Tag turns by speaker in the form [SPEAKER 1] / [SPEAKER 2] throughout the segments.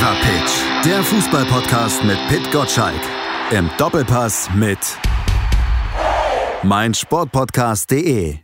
[SPEAKER 1] Fever Pitch, der Fußballpodcast mit Pit Gottschalk. Im Doppelpass mit meinsportpodcast.de.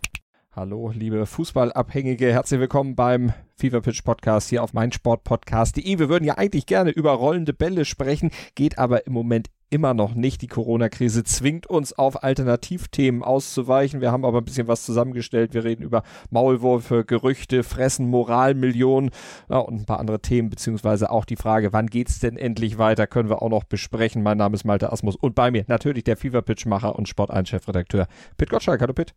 [SPEAKER 2] Hallo, liebe Fußballabhängige, herzlich willkommen beim Fever Pitch Podcast hier auf meinsportpodcast.de. Wir würden ja eigentlich gerne über rollende Bälle sprechen, geht aber im Moment immer noch nicht. Die Corona-Krise zwingt uns auf Alternativthemen auszuweichen. Wir haben aber ein bisschen was zusammengestellt. Wir reden über Maulwürfe, Gerüchte, Fressen, Moralmillionen ja, und ein paar andere Themen, beziehungsweise auch die Frage, wann geht's denn endlich weiter, können wir auch noch besprechen. Mein Name ist Malte Asmus und bei mir natürlich der Fever Pitch-Macher und Sport 1-Chefredakteur Pitt Gottschalk. Hallo Pitt.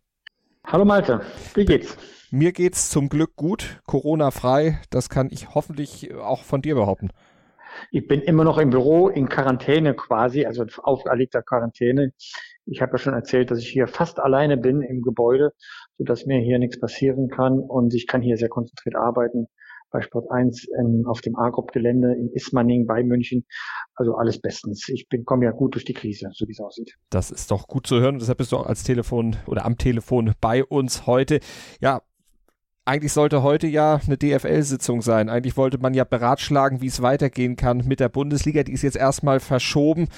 [SPEAKER 3] Hallo Malte, wie geht's?
[SPEAKER 2] Mir geht's zum Glück gut, Corona-frei. Das kann ich hoffentlich auch von dir behaupten.
[SPEAKER 3] Ich bin immer noch im Büro in Quarantäne quasi, also auferlegter Quarantäne. Ich habe ja schon erzählt, dass ich hier fast alleine bin im Gebäude, sodass mir hier nichts passieren kann und ich kann hier sehr konzentriert arbeiten bei Sport 1 in, auf dem Agrop-Gelände in Ismaning bei München. Also alles bestens. Ich bin komme ja gut durch die Krise, so wie es aussieht.
[SPEAKER 2] Das ist doch gut zu hören. Deshalb bist du auch als Telefon oder am Telefon bei uns heute. Ja, eigentlich sollte heute ja eine DFL-Sitzung sein. Eigentlich wollte man ja beratschlagen, wie es weitergehen kann mit der Bundesliga. Die ist jetzt erstmal verschoben.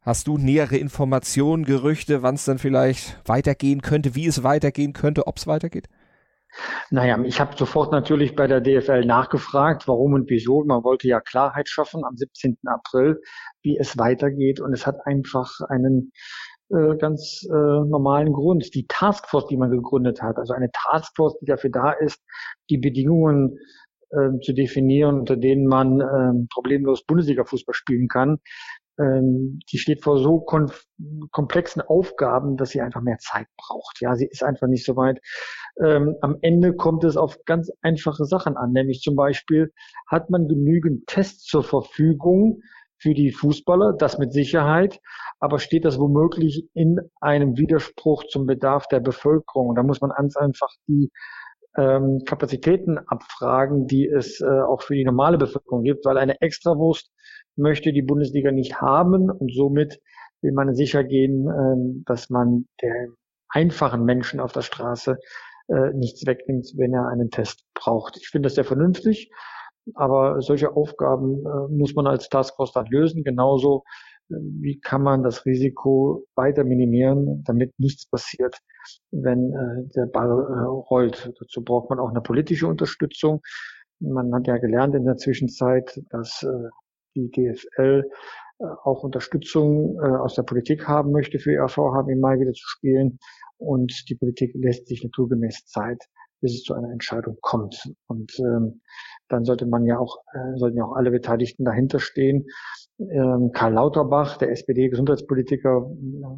[SPEAKER 2] Hast du nähere Informationen, Gerüchte, wann es dann vielleicht weitergehen könnte, wie es weitergehen könnte, ob es weitergeht?
[SPEAKER 3] Naja, ich habe sofort natürlich bei der DFL nachgefragt, warum und wieso. Man wollte ja Klarheit schaffen am 17. April, wie es weitergeht. Und es hat einfach einen äh, ganz äh, normalen Grund. Die Taskforce, die man gegründet hat, also eine Taskforce, die dafür da ist, die Bedingungen äh, zu definieren, unter denen man äh, problemlos Bundesliga-Fußball spielen kann, ähm, die steht vor so komplexen Aufgaben, dass sie einfach mehr Zeit braucht. Ja, sie ist einfach nicht so weit. Ähm, am Ende kommt es auf ganz einfache Sachen an, nämlich zum Beispiel hat man genügend Tests zur Verfügung, für die Fußballer, das mit Sicherheit, aber steht das womöglich in einem Widerspruch zum Bedarf der Bevölkerung? Da muss man ganz einfach die ähm, Kapazitäten abfragen, die es äh, auch für die normale Bevölkerung gibt, weil eine Extrawurst möchte die Bundesliga nicht haben und somit will man sicher gehen, äh, dass man der einfachen Menschen auf der Straße äh, nichts wegnimmt, wenn er einen Test braucht. Ich finde das sehr vernünftig. Aber solche Aufgaben äh, muss man als Taskforce dann lösen. Genauso, äh, wie kann man das Risiko weiter minimieren, damit nichts passiert, wenn äh, der Ball äh, rollt. Dazu braucht man auch eine politische Unterstützung. Man hat ja gelernt in der Zwischenzeit, dass äh, die DFL äh, auch Unterstützung aus der Politik haben möchte für ihr Vorhaben im Mai wieder zu spielen. Und die Politik lässt sich naturgemäß Zeit, bis es zu einer Entscheidung kommt. Und ähm, dann sollte man ja auch, äh, sollten ja auch alle Beteiligten dahinter stehen. Ähm, Karl Lauterbach, der SPD-Gesundheitspolitiker,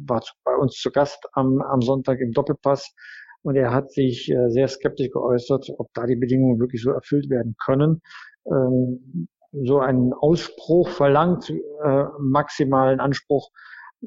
[SPEAKER 3] war zu, bei uns zu Gast am, am Sonntag im Doppelpass und er hat sich äh, sehr skeptisch geäußert, ob da die Bedingungen wirklich so erfüllt werden können. Ähm, so ein Ausspruch verlangt äh, maximalen Anspruch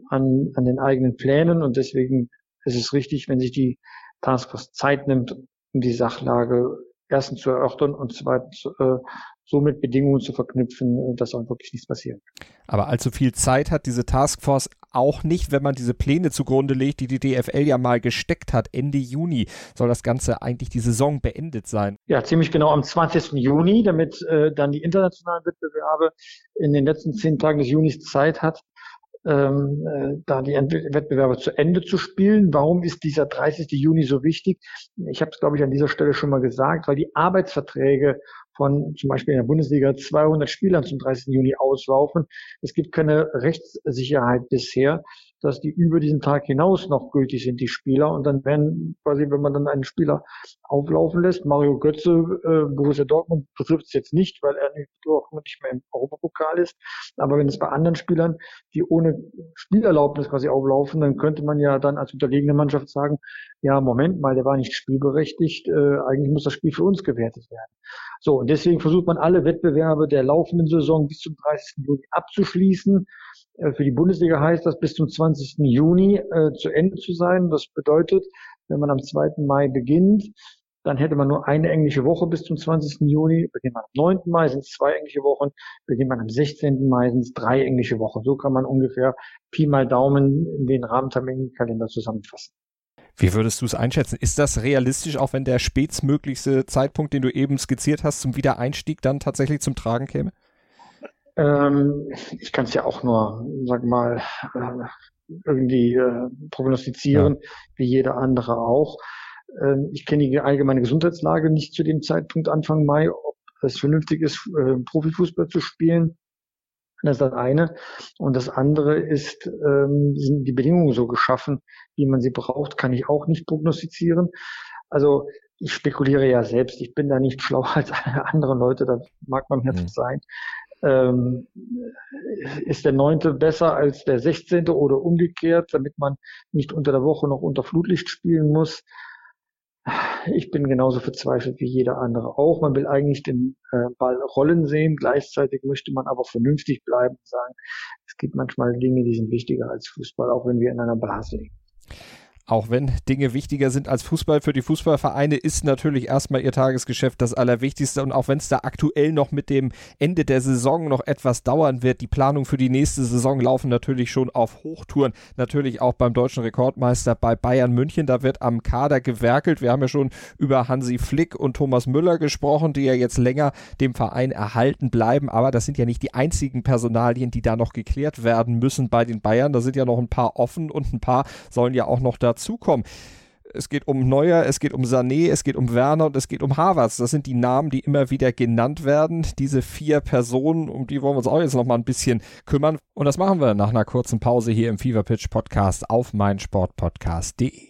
[SPEAKER 3] an, an den eigenen Plänen und deswegen ist es richtig, wenn sich die Taskforce Zeit nimmt, um die Sachlage erstens zu erörtern und zweitens äh, so mit Bedingungen zu verknüpfen, äh, dass auch wirklich nichts passiert.
[SPEAKER 2] Aber allzu viel Zeit hat diese Taskforce auch nicht, wenn man diese Pläne zugrunde legt, die die DFL ja mal gesteckt hat. Ende Juni soll das Ganze eigentlich die Saison beendet sein.
[SPEAKER 3] Ja, ziemlich genau am 20. Juni, damit äh, dann die internationalen Wettbewerbe in den letzten zehn Tagen des Junis Zeit hat, ähm, äh, da die Wettbewerbe zu Ende zu spielen. Warum ist dieser 30. Juni so wichtig? Ich habe es, glaube ich, an dieser Stelle schon mal gesagt, weil die Arbeitsverträge von zum Beispiel in der Bundesliga 200 Spielern zum 30. Juni auslaufen. Es gibt keine Rechtssicherheit bisher dass die über diesen Tag hinaus noch gültig sind, die Spieler. Und dann werden quasi, wenn man dann einen Spieler auflaufen lässt, Mario Götze, äh, Borussia Dortmund betrifft es jetzt nicht, weil er nicht mehr im Europapokal ist. Aber wenn es bei anderen Spielern, die ohne Spielerlaubnis quasi auflaufen, dann könnte man ja dann als unterlegene Mannschaft sagen, ja, Moment mal, der war nicht spielberechtigt, äh, eigentlich muss das Spiel für uns gewertet werden. So, und deswegen versucht man alle Wettbewerbe der laufenden Saison bis zum 30. Juni abzuschließen. Äh, für die Bundesliga heißt das bis zum 20. Juni äh, zu Ende zu sein. Das bedeutet, wenn man am 2. Mai beginnt, dann hätte man nur eine englische Woche bis zum 20. Juni. Beginnt man am 9. Mai sind es zwei englische Wochen. Beginnt man am 16. Mai sind es drei englische Wochen. So kann man ungefähr Pi mal Daumen in den Rahmenterminkalender zusammenfassen.
[SPEAKER 2] Wie würdest du es einschätzen? Ist das realistisch, auch wenn der spätstmöglichste Zeitpunkt, den du eben skizziert hast, zum Wiedereinstieg dann tatsächlich zum Tragen käme?
[SPEAKER 3] Ähm, ich kann es ja auch nur, sag mal, äh, irgendwie äh, prognostizieren, ja. wie jeder andere auch. Ähm, ich kenne die allgemeine Gesundheitslage nicht zu dem Zeitpunkt Anfang Mai, ob es vernünftig ist, äh, Profifußball zu spielen. Das ist das eine. Und das andere ist, ähm, sind die Bedingungen so geschaffen, wie man sie braucht, kann ich auch nicht prognostizieren. Also ich spekuliere ja selbst, ich bin da nicht schlauer als andere Leute, das mag man mir mhm. sein. Ähm, ist der neunte besser als der sechzehnte oder umgekehrt, damit man nicht unter der Woche noch unter Flutlicht spielen muss? Ich bin genauso verzweifelt wie jeder andere auch. Man will eigentlich den äh, Ball rollen sehen. Gleichzeitig möchte man aber vernünftig bleiben und sagen, es gibt manchmal Dinge, die sind wichtiger als Fußball, auch wenn wir in einer Blase liegen.
[SPEAKER 2] Auch wenn Dinge wichtiger sind als Fußball für die Fußballvereine, ist natürlich erstmal ihr Tagesgeschäft das Allerwichtigste. Und auch wenn es da aktuell noch mit dem Ende der Saison noch etwas dauern wird, die Planung für die nächste Saison laufen natürlich schon auf Hochtouren. Natürlich auch beim deutschen Rekordmeister bei Bayern München. Da wird am Kader gewerkelt. Wir haben ja schon über Hansi Flick und Thomas Müller gesprochen, die ja jetzt länger dem Verein erhalten bleiben. Aber das sind ja nicht die einzigen Personalien, die da noch geklärt werden müssen bei den Bayern. Da sind ja noch ein paar offen und ein paar sollen ja auch noch dazu dazukommen. Es geht um Neuer, es geht um Sané, es geht um Werner und es geht um Havertz. Das sind die Namen, die immer wieder genannt werden. Diese vier Personen, um die wollen wir uns auch jetzt noch mal ein bisschen kümmern. Und das machen wir nach einer kurzen Pause hier im Fever Pitch Podcast auf meinsportpodcast.de.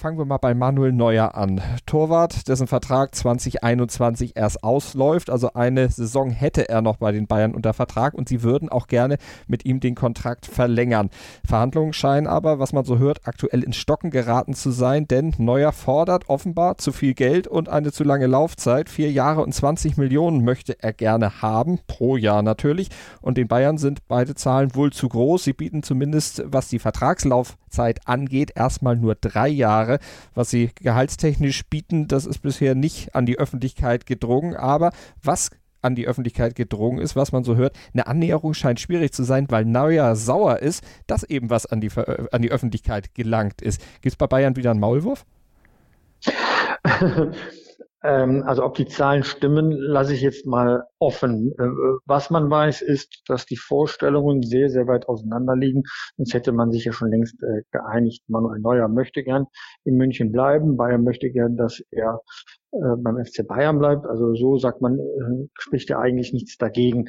[SPEAKER 2] Fangen wir mal bei Manuel Neuer an. Torwart, dessen Vertrag 2021 erst ausläuft. Also eine Saison hätte er noch bei den Bayern unter Vertrag und sie würden auch gerne mit ihm den Kontrakt verlängern. Verhandlungen scheinen aber, was man so hört, aktuell ins Stocken geraten zu sein, denn Neuer fordert offenbar zu viel Geld und eine zu lange Laufzeit. Vier Jahre und 20 Millionen möchte er gerne haben, pro Jahr natürlich. Und den Bayern sind beide Zahlen wohl zu groß. Sie bieten zumindest, was die Vertragslaufzeit angeht, erstmal nur drei Jahre. Jahre. Was sie gehaltstechnisch bieten, das ist bisher nicht an die Öffentlichkeit gedrungen. Aber was an die Öffentlichkeit gedrungen ist, was man so hört. Eine Annäherung scheint schwierig zu sein, weil Neuer sauer ist, dass eben was an die, äh, an die Öffentlichkeit gelangt ist. Gibt es bei Bayern wieder einen Maulwurf?
[SPEAKER 3] Ähm, also ob die Zahlen stimmen, lasse ich jetzt mal offen. Äh, was man weiß, ist, dass die Vorstellungen sehr, sehr weit auseinander liegen. Sonst hätte man sich ja schon längst äh, geeinigt. Manuel Neuer möchte gern in München bleiben. Bayern möchte gern, dass er äh, beim FC Bayern bleibt. Also so sagt man, spricht ja eigentlich nichts dagegen.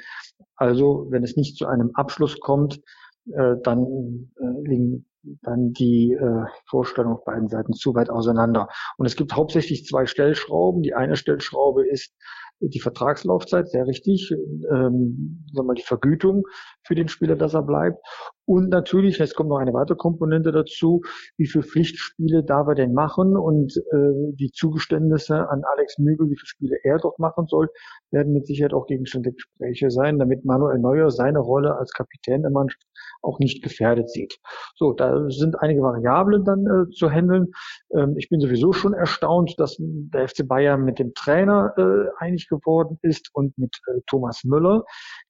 [SPEAKER 3] Also wenn es nicht zu einem Abschluss kommt, dann liegen dann die äh, Vorstellung auf beiden Seiten zu weit auseinander. Und es gibt hauptsächlich zwei Stellschrauben. Die eine Stellschraube ist die Vertragslaufzeit, sehr richtig, ähm, sagen wir mal die Vergütung für den Spieler, dass er bleibt. Und natürlich, jetzt kommt noch eine weitere Komponente dazu, wie viele Pflichtspiele darf er denn machen und äh, die Zugeständnisse an Alex Mügel, wie viele Spiele er dort machen soll, werden mit Sicherheit auch Gegenstand der Gespräche sein, damit Manuel Neuer seine Rolle als Kapitän der Mannschaft auch nicht gefährdet sieht. So, da sind einige Variablen dann äh, zu handeln. Ähm, ich bin sowieso schon erstaunt, dass der FC Bayern mit dem Trainer äh, einig geworden ist und mit äh, Thomas Müller.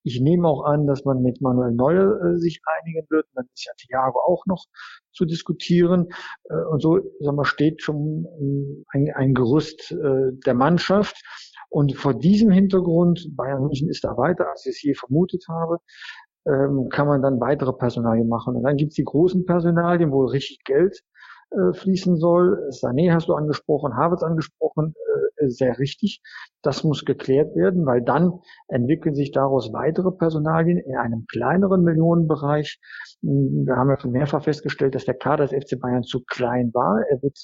[SPEAKER 3] Ich nehme auch an, dass man mit Manuel Neuer äh, sich einigen wird. dann ist ja Thiago auch noch zu diskutieren. Äh, und so sagen wir, steht schon äh, ein, ein Gerüst der Mannschaft. Und vor diesem Hintergrund, Bayern München ist da weiter, als ich es je vermutet habe, ähm, kann man dann weitere Personalien machen. Und dann gibt's die großen Personalien, wo richtig Geld äh, fließen soll. Sané hast du angesprochen, Havertz angesprochen, äh, sehr richtig. Das muss geklärt werden, weil dann entwickeln sich daraus weitere Personalien in einem kleineren Millionenbereich. Hm, wir haben ja schon mehrfach festgestellt, dass der Kader des FC Bayern zu klein war. Er wird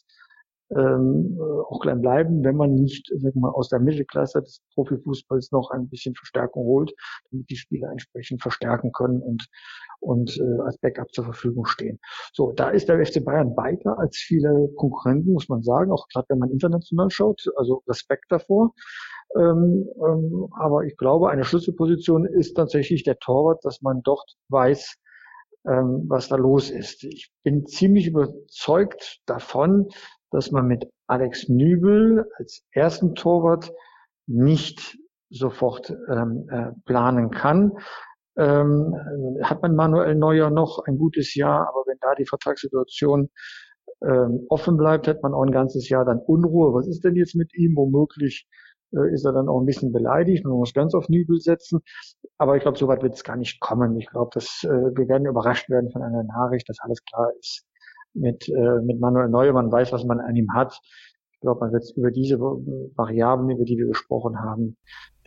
[SPEAKER 3] ähm, auch klein bleiben, wenn man nicht sag mal, aus der Mittelklasse des Profifußballs noch ein bisschen Verstärkung holt, damit die Spieler entsprechend verstärken können und und äh, als Backup zur Verfügung stehen. So, da ist der FC Bayern weiter als viele Konkurrenten, muss man sagen, auch gerade wenn man international schaut. Also Respekt davor. Ähm, ähm, aber ich glaube, eine Schlüsselposition ist tatsächlich der Torwart, dass man dort weiß, ähm, was da los ist. Ich bin ziemlich überzeugt davon, dass man mit Alex Nübel als ersten Torwart nicht sofort ähm, äh, planen kann. Ähm, hat man Manuel Neuer noch ein gutes Jahr, aber wenn da die Vertragssituation ähm, offen bleibt, hat man auch ein ganzes Jahr dann Unruhe. Was ist denn jetzt mit ihm? Womöglich äh, ist er dann auch ein bisschen beleidigt und muss ganz auf Nübel setzen. Aber ich glaube, so weit wird es gar nicht kommen. Ich glaube, dass äh, wir werden überrascht werden von einer Nachricht, dass alles klar ist mit, äh, mit Manuel Neuer. Man weiß, was man an ihm hat. Ich glaube, man wird über diese Variablen, über die wir gesprochen haben,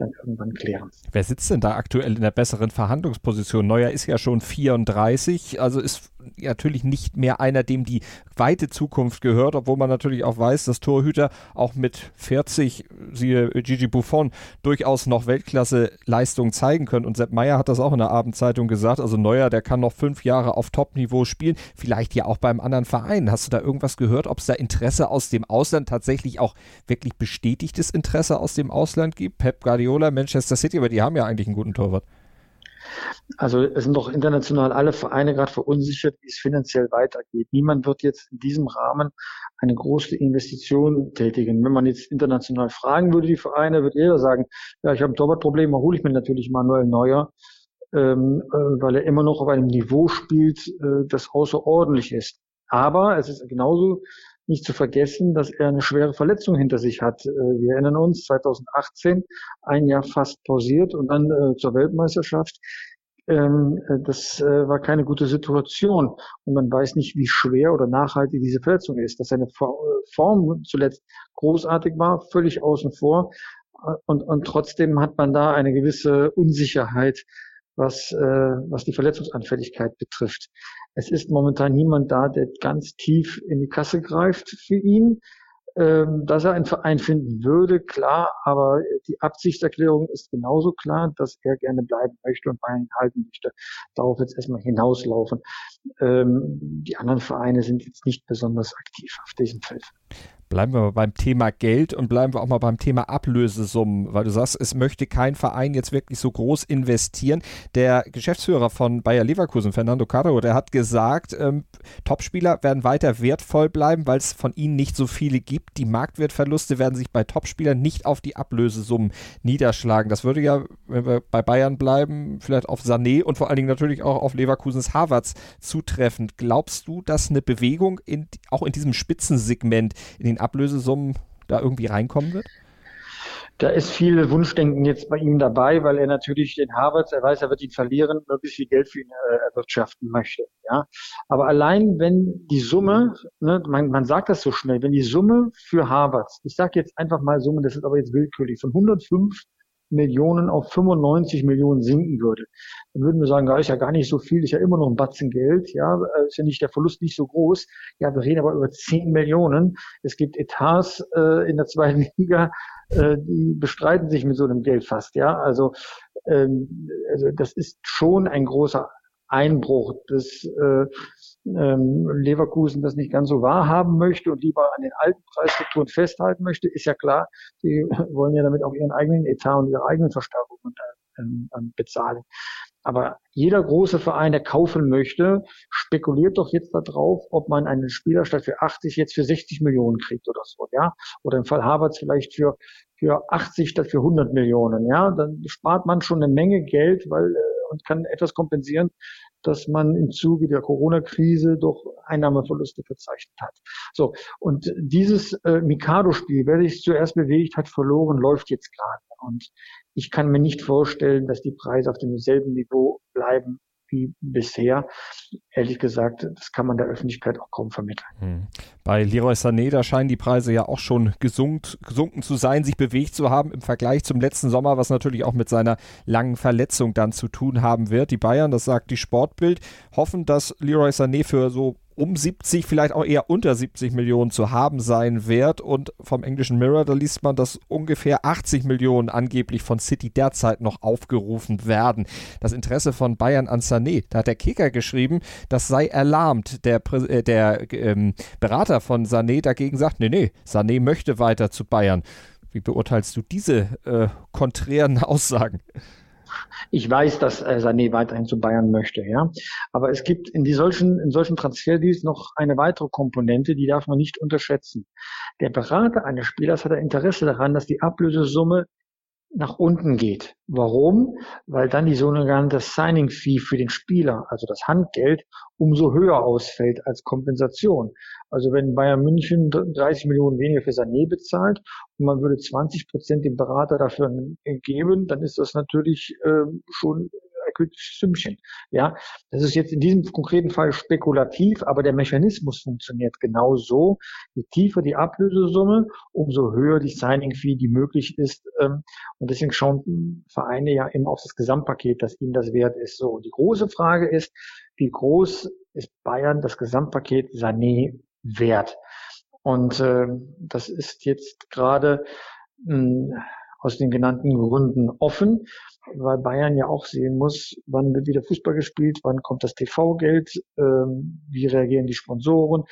[SPEAKER 3] dann irgendwann klären.
[SPEAKER 2] Wer sitzt denn da aktuell in der besseren Verhandlungsposition? Neuer ist ja schon 34, also ist natürlich nicht mehr einer, dem die weite Zukunft gehört, obwohl man natürlich auch weiß, dass Torhüter auch mit 40, siehe Gigi Buffon, durchaus noch Weltklasse-Leistungen zeigen können. Und Sepp Meyer hat das auch in der Abendzeitung gesagt. Also Neuer, der kann noch fünf Jahre auf Top-Niveau spielen, vielleicht ja auch beim anderen Verein. Hast du da irgendwas gehört, ob es da Interesse aus dem Ausland tatsächlich auch wirklich bestätigtes Interesse aus dem Ausland gibt? Pep Guardiola Guardiola, Manchester City, aber die haben ja eigentlich einen guten Torwart.
[SPEAKER 3] Also es sind doch international alle Vereine gerade verunsichert, wie es finanziell weitergeht. Niemand wird jetzt in diesem Rahmen eine große Investition tätigen. Wenn man jetzt international fragen würde, die Vereine, würde jeder sagen, ja, ich habe ein Torwartproblem, hole ich mir natürlich Manuel Neuer, ähm, äh, weil er immer noch auf einem Niveau spielt, äh, das außerordentlich ist. Aber es ist genauso nicht zu vergessen, dass er eine schwere Verletzung hinter sich hat. Äh, wir erinnern uns, 2018, ein Jahr fast pausiert und dann äh, zur Weltmeisterschaft. Ähm, äh, das war keine gute Situation und man weiß nicht, wie schwer oder nachhaltig diese Verletzung ist. Dass seine Form zuletzt großartig war, völlig außen vor und, und trotzdem hat man da eine gewisse Unsicherheit, was, äh, was die Verletzungsanfälligkeit betrifft. Es ist momentan niemand da, der ganz tief in die Kasse greift für ihn. Ähm, dass er einen Verein finden würde, klar, aber die Absichtserklärung ist genauso klar, dass er gerne bleiben möchte und Bayern halten möchte. Darauf jetzt erstmal hinauslaufen. Ähm, die anderen Vereine sind jetzt nicht besonders aktiv auf diesem Feld.
[SPEAKER 2] Bleiben wir mal beim Thema Geld und bleiben wir auch mal beim Thema Ablösesummen, weil du sagst, es möchte kein Verein jetzt wirklich so groß investieren. Der Geschäftsführer von Bayer Leverkusen, Fernando Caro, der hat gesagt, ähm, Topspieler werden weiter wertvoll bleiben, weil es von ihnen nicht so viele gibt. Die Marktwertverluste werden sich bei Topspielern nicht auf die Ablösesummen niederschlagen. Das würde ja, wenn wir bei Bayern bleiben, vielleicht auf Sané und vor allen Dingen natürlich auch auf Leverkusens Harvards zutreffen. Glaubst du, dass eine Bewegung in, auch in diesem Spitzensegment in den Ablösesummen da irgendwie reinkommen wird?
[SPEAKER 3] Da ist viel Wunschdenken jetzt bei ihm dabei, weil er natürlich den Harvard, er weiß, er wird ihn verlieren, möglichst viel Geld für ihn äh, erwirtschaften möchte. Ja, aber allein wenn die Summe, ne, man, man sagt das so schnell, wenn die Summe für Harvard, ich sage jetzt einfach mal Summe, das ist aber jetzt willkürlich, von 105 Millionen auf 95 Millionen sinken würde, dann würden wir sagen, da ist ja gar nicht so viel, ist ja immer noch ein Batzen Geld, ja, äh, ist ja nicht der Verlust nicht so groß. Ja, wir reden aber über 10 Millionen. Es gibt Etats äh, in der zweiten Liga, äh, die bestreiten sich mit so einem Geld fast, ja. Also, ähm, also das ist schon ein großer Einbruch, dass äh, ähm, Leverkusen das nicht ganz so wahrhaben möchte und lieber an den alten Preisstrukturen festhalten möchte, ist ja klar, die wollen ja damit auch ihren eigenen Etat und ihre eigenen Verstärkungen ähm, ähm, bezahlen. Aber jeder große Verein, der kaufen möchte, spekuliert doch jetzt darauf, ob man einen Spieler statt für 80 jetzt für 60 Millionen kriegt oder so, ja. Oder im Fall Harvards vielleicht für, für 80 statt für 100 Millionen, ja. Dann spart man schon eine Menge Geld, weil, äh, und kann etwas kompensieren, dass man im Zuge der Corona-Krise doch Einnahmeverluste verzeichnet hat. So, und dieses äh, Mikado-Spiel, wer sich zuerst bewegt hat, verloren, läuft jetzt gerade. Und ich kann mir nicht vorstellen, dass die Preise auf demselben Niveau bleiben wie bisher. Ehrlich gesagt, das kann man der Öffentlichkeit auch kaum vermitteln. Hm.
[SPEAKER 2] Bei Leroy Sané, da scheinen die Preise ja auch schon gesunkt, gesunken zu sein, sich bewegt zu haben im Vergleich zum letzten Sommer, was natürlich auch mit seiner langen Verletzung dann zu tun haben wird. Die Bayern, das sagt die Sportbild, hoffen, dass Leroy Sané für so um 70, vielleicht auch eher unter 70 Millionen zu haben sein wird. Und vom englischen Mirror, da liest man, dass ungefähr 80 Millionen angeblich von City derzeit noch aufgerufen werden. Das Interesse von Bayern an Sané, da hat der Kicker geschrieben, das sei erlahmt. Der, äh, der ähm, Berater von Sané dagegen sagt, nee, nee, Sané möchte weiter zu Bayern. Wie beurteilst du diese äh, konträren Aussagen?
[SPEAKER 3] Ich weiß, dass äh, Sané weiterhin zu Bayern möchte, ja. Aber es gibt in die solchen, in solchen Transferdeals noch eine weitere Komponente, die darf man nicht unterschätzen. Der Berater eines Spielers hat ein Interesse daran, dass die Ablösesumme nach unten geht. Warum? Weil dann die sogenannte Signing Fee für den Spieler, also das Handgeld, umso höher ausfällt als Kompensation. Also wenn Bayern München 30 Millionen weniger für Sané bezahlt und man würde 20 Prozent dem Berater dafür geben, dann ist das natürlich äh, schon akutes Sümmchen. Ja, das ist jetzt in diesem konkreten Fall spekulativ, aber der Mechanismus funktioniert genau so. Je tiefer die Ablösesumme, umso höher die Signing Fee, die möglich ist. Ähm, und deswegen schauen Vereine ja immer auf das Gesamtpaket, dass ihnen das wert ist. So, die große Frage ist, wie groß ist Bayern das Gesamtpaket Sané wert? Und äh, das ist jetzt gerade hm, aus den genannten Gründen offen weil Bayern ja auch sehen muss, wann wird wieder Fußball gespielt, wann kommt das TV-Geld, ähm, wie reagieren die Sponsoren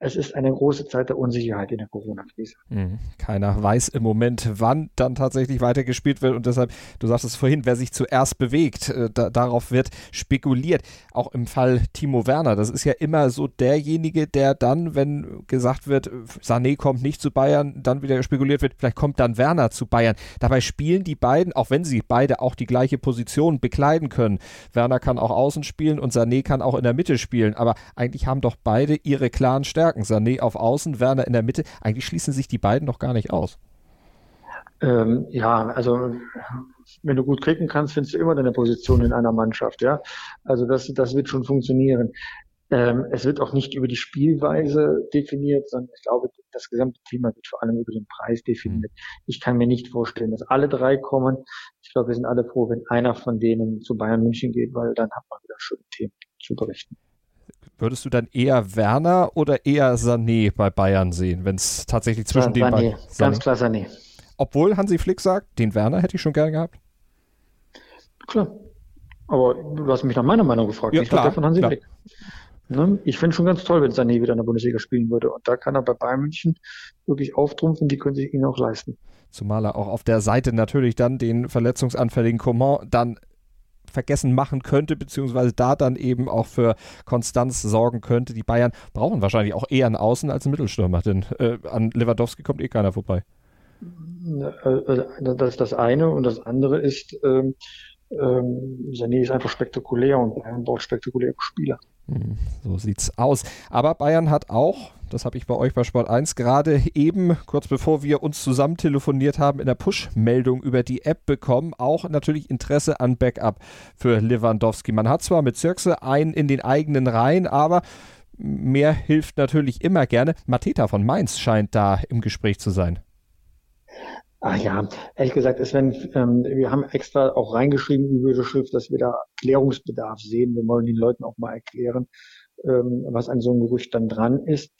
[SPEAKER 3] es ist eine große Zeit der Unsicherheit in der Corona-Krise.
[SPEAKER 2] Mhm. Keiner weiß im Moment, wann dann tatsächlich weitergespielt wird und deshalb, du sagst es vorhin, wer sich zuerst bewegt, äh, da, darauf wird spekuliert. Auch im Fall Timo Werner, das ist ja immer so derjenige, der dann, wenn gesagt wird, Sané kommt nicht zu Bayern, dann wieder spekuliert wird, vielleicht kommt dann Werner zu Bayern. Dabei spielen die beiden, auch wenn sie beide auch die gleiche Position bekleiden können. Werner kann auch außen spielen und Sané kann auch in der Mitte spielen, aber eigentlich haben doch beide ihre klaren Stärken. Stärken. Sané auf Außen, Werner in der Mitte. Eigentlich schließen sich die beiden doch gar nicht aus.
[SPEAKER 3] Ähm, ja, also wenn du gut kriegen kannst, findest du immer deine Position in einer Mannschaft, ja. Also das, das wird schon funktionieren. Ähm, es wird auch nicht über die Spielweise definiert, sondern ich glaube, das gesamte Thema wird vor allem über den Preis definiert. Mhm. Ich kann mir nicht vorstellen, dass alle drei kommen. Ich glaube, wir sind alle froh, wenn einer von denen zu Bayern München geht, weil dann hat man wieder schöne Themen zu berichten.
[SPEAKER 2] Würdest du dann eher Werner oder eher Sané bei Bayern sehen, wenn es tatsächlich zwischen ja, den beiden...
[SPEAKER 3] Sané, ganz klar Sané.
[SPEAKER 2] Obwohl Hansi Flick sagt, den Werner hätte ich schon gern gehabt.
[SPEAKER 3] Klar. Aber du hast mich nach meiner Meinung gefragt,
[SPEAKER 2] ja, nicht klar, von Hansi klar. Flick.
[SPEAKER 3] Ne? Ich finde schon ganz toll, wenn Sané wieder in der Bundesliga spielen würde. Und da kann er bei Bayern München wirklich auftrumpfen, die können sich ihn auch leisten.
[SPEAKER 2] Zumal er auch auf der Seite natürlich dann den verletzungsanfälligen Coman dann vergessen machen könnte, beziehungsweise da dann eben auch für Konstanz sorgen könnte. Die Bayern brauchen wahrscheinlich auch eher einen Außen als einen Mittelstürmer, denn äh, an Lewandowski kommt eh keiner vorbei.
[SPEAKER 3] Äh, äh, das ist das eine und das andere ist, ähm, ähm, Sané ist einfach spektakulär und Bayern braucht spektakuläre Spieler.
[SPEAKER 2] Hm, so sieht's aus. Aber Bayern hat auch, das habe ich bei euch bei Sport 1 gerade eben, kurz bevor wir uns zusammen telefoniert haben, in der Push-Meldung über die App bekommen, auch natürlich Interesse an Backup für Lewandowski. Man hat zwar mit Zirkse einen in den eigenen Reihen, aber mehr hilft natürlich immer gerne. Mateta von Mainz scheint da im Gespräch zu sein.
[SPEAKER 3] Ah ja, ehrlich gesagt, Sven, ähm, wir haben extra auch reingeschrieben in die Schrift, dass wir da Klärungsbedarf sehen. Wir wollen den Leuten auch mal erklären, ähm, was an so einem Gerücht dann dran ist.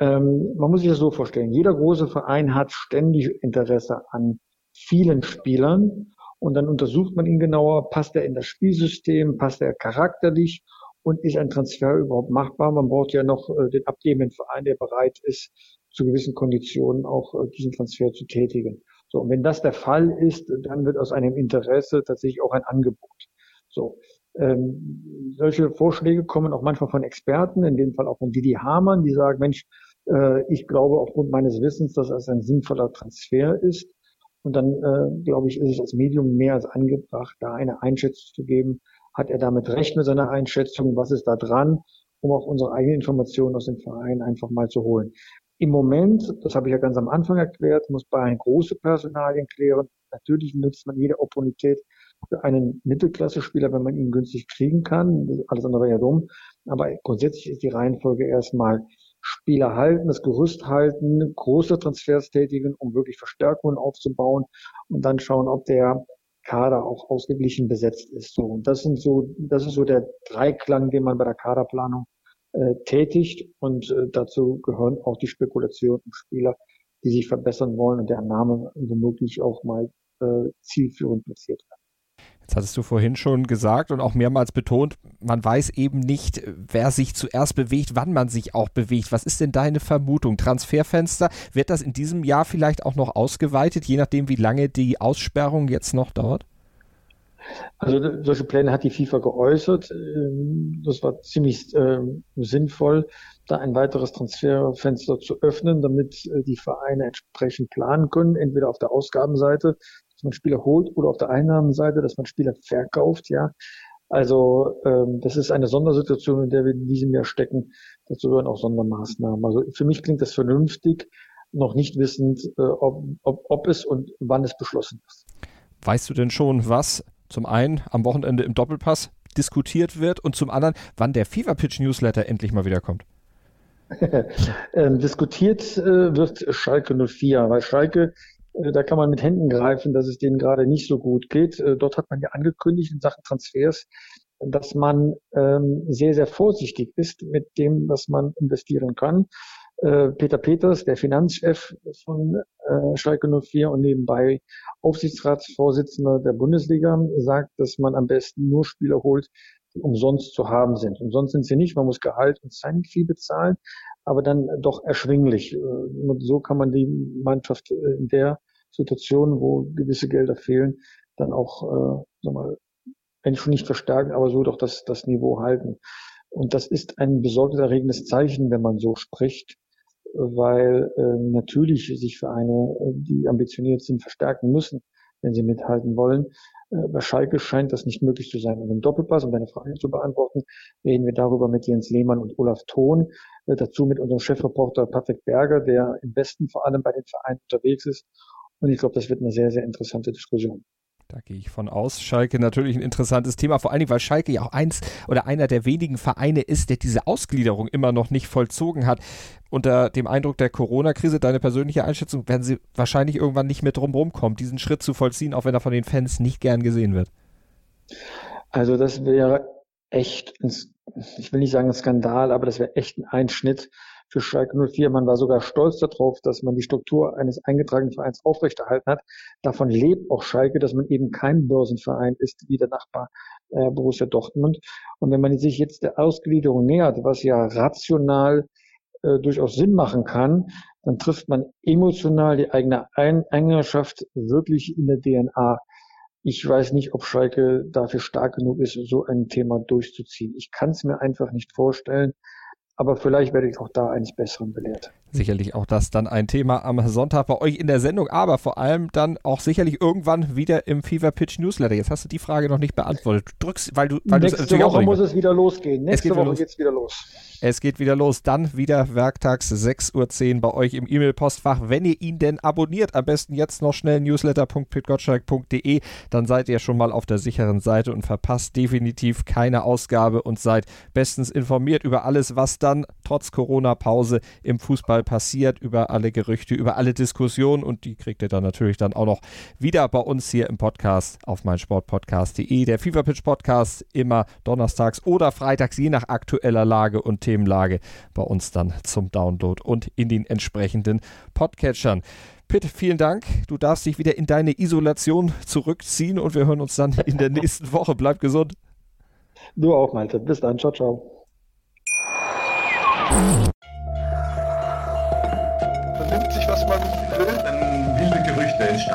[SPEAKER 3] Ähm, man muss sich das so vorstellen. Jeder große Verein hat ständig Interesse an vielen Spielern und dann untersucht man ihn genauer, passt er in das Spielsystem, passt er charakterlich und ist ein Transfer überhaupt machbar? Man braucht ja noch äh, den abgebenden Verein, der bereit ist, zu gewissen Konditionen auch äh, diesen Transfer zu tätigen. So, und wenn das der Fall ist, dann wird aus einem Interesse tatsächlich auch ein Angebot. So, ähm, solche Vorschläge kommen auch manchmal von Experten, in dem Fall auch von Didi Hamann, die sagen, Mensch, äh, ich glaube aufgrund meines Wissens, dass es ein sinnvoller Transfer ist. Und dann, äh, glaube ich, ist es als Medium mehr als angebracht, da eine Einschätzung zu geben. Hat er damit recht mit seiner Einschätzung? Was ist da dran? Um auch unsere eigenen Informationen aus dem Verein einfach mal zu holen. Im Moment, das habe ich ja ganz am Anfang erklärt, muss Bayern große Personalien klären. Natürlich nützt man jede Opportunität für einen Mittelklasse-Spieler, wenn man ihn günstig kriegen kann. Alles andere wäre ja dumm. Aber grundsätzlich ist die Reihenfolge erstmal Spieler halten, das Gerüst halten, große Transfers tätigen, um wirklich Verstärkungen aufzubauen und dann schauen, ob der Kader auch ausgeglichen besetzt ist. So, und das sind so, das ist so der Dreiklang, den man bei der Kaderplanung äh, tätigt. Und äh, dazu gehören auch die Spekulationen um Spieler, die sich verbessern wollen und deren Name womöglich auch mal äh, zielführend platziert werden.
[SPEAKER 2] Jetzt hattest du vorhin schon gesagt und auch mehrmals betont, man weiß eben nicht, wer sich zuerst bewegt, wann man sich auch bewegt. Was ist denn deine Vermutung? Transferfenster, wird das in diesem Jahr vielleicht auch noch ausgeweitet, je nachdem, wie lange die Aussperrung jetzt noch dauert?
[SPEAKER 3] Also solche Pläne hat die FIFA geäußert. Ähm, das war ziemlich äh, sinnvoll, da ein weiteres Transferfenster zu öffnen, damit äh, die Vereine entsprechend planen können, entweder auf der Ausgabenseite, dass man Spieler holt, oder auf der Einnahmenseite, dass man Spieler verkauft. Ja, also ähm, das ist eine Sondersituation, in der wir in diesem Jahr stecken. Dazu gehören auch Sondermaßnahmen. Also für mich klingt das vernünftig, noch nicht wissend, äh, ob, ob, ob es und wann es beschlossen ist.
[SPEAKER 2] Weißt du denn schon, was zum einen am Wochenende im Doppelpass diskutiert wird und zum anderen, wann der Fever Pitch Newsletter endlich mal wieder kommt.
[SPEAKER 3] ähm, diskutiert äh, wird Schalke 04, weil Schalke, da kann man mit Händen greifen, dass es denen gerade nicht so gut geht. Äh, dort hat man ja angekündigt in Sachen Transfers, dass man ähm, sehr, sehr vorsichtig ist mit dem, was man investieren kann. Äh, Peter Peters, der Finanzchef von äh, Schalke 04 und nebenbei Aufsichtsratsvorsitzender der Bundesliga, sagt, dass man am besten nur Spieler holt, die umsonst zu haben sind. Umsonst sind sie nicht, man muss Gehalt und Signing Fee bezahlen, aber dann doch erschwinglich. Äh, und so kann man die Mannschaft in der Situation, wo gewisse Gelder fehlen, dann auch, äh, sag mal, wenn schon nicht verstärken, aber so doch das, das Niveau halten. Und das ist ein besorgniserregendes Zeichen, wenn man so spricht weil äh, natürlich sich Vereine, die ambitioniert sind, verstärken müssen, wenn sie mithalten wollen. Äh, bei Schalke scheint das nicht möglich zu sein. Und im Doppelpass, um deine Frage zu beantworten, reden wir darüber mit Jens Lehmann und Olaf Thon, äh, dazu mit unserem Chefreporter Patrick Berger, der im Westen vor allem bei den Vereinen unterwegs ist. Und ich glaube, das wird eine sehr, sehr interessante Diskussion.
[SPEAKER 2] Da gehe ich von aus. Schalke natürlich ein interessantes Thema, vor allen Dingen, weil Schalke ja auch eins oder einer der wenigen Vereine ist, der diese Ausgliederung immer noch nicht vollzogen hat. Unter dem Eindruck der Corona-Krise, deine persönliche Einschätzung, werden sie wahrscheinlich irgendwann nicht mehr drum rumkommen, diesen Schritt zu vollziehen, auch wenn er von den Fans nicht gern gesehen wird.
[SPEAKER 3] Also das wäre echt, ein, ich will nicht sagen ein Skandal, aber das wäre echt ein Einschnitt für Schalke 04. Man war sogar stolz darauf, dass man die Struktur eines eingetragenen Vereins aufrechterhalten hat. Davon lebt auch Schalke, dass man eben kein Börsenverein ist wie der Nachbar äh, Borussia Dortmund. Und wenn man sich jetzt der Ausgliederung nähert, was ja rational äh, durchaus Sinn machen kann, dann trifft man emotional die eigene Eingerschaft wirklich in der DNA. Ich weiß nicht, ob Schalke dafür stark genug ist, so ein Thema durchzuziehen. Ich kann es mir einfach nicht vorstellen. Aber vielleicht werde ich auch da eines Besseren belehrt.
[SPEAKER 2] Sicherlich auch das dann ein Thema am Sonntag bei euch in der Sendung, aber vor allem dann auch sicherlich irgendwann wieder im Fever Pitch Newsletter. Jetzt hast du die Frage noch nicht beantwortet. Du drückst, weil du, weil
[SPEAKER 3] Nächste Woche muss es wieder losgehen. Nächste Woche geht es wieder los.
[SPEAKER 2] Es geht wieder los. Dann wieder werktags 6.10 Uhr bei euch im E-Mail-Postfach. Wenn ihr ihn denn abonniert, am besten jetzt noch schnell newsletter.pitgottschalk.de, dann seid ihr schon mal auf der sicheren Seite und verpasst definitiv keine Ausgabe und seid bestens informiert über alles, was dann trotz Corona-Pause im Fußball passiert, über alle Gerüchte, über alle Diskussionen und die kriegt ihr dann natürlich dann auch noch wieder bei uns hier im Podcast auf meinsportpodcast.de. Der FIFA Pitch Podcast immer donnerstags oder freitags, je nach aktueller Lage und Themenlage bei uns dann zum Download und in den entsprechenden Podcatchern. Pitt, vielen Dank. Du darfst dich wieder in deine Isolation zurückziehen und wir hören uns dann in der nächsten Woche. Bleib gesund.
[SPEAKER 3] Du auch, Malte. Bis dann. Ciao, ciao.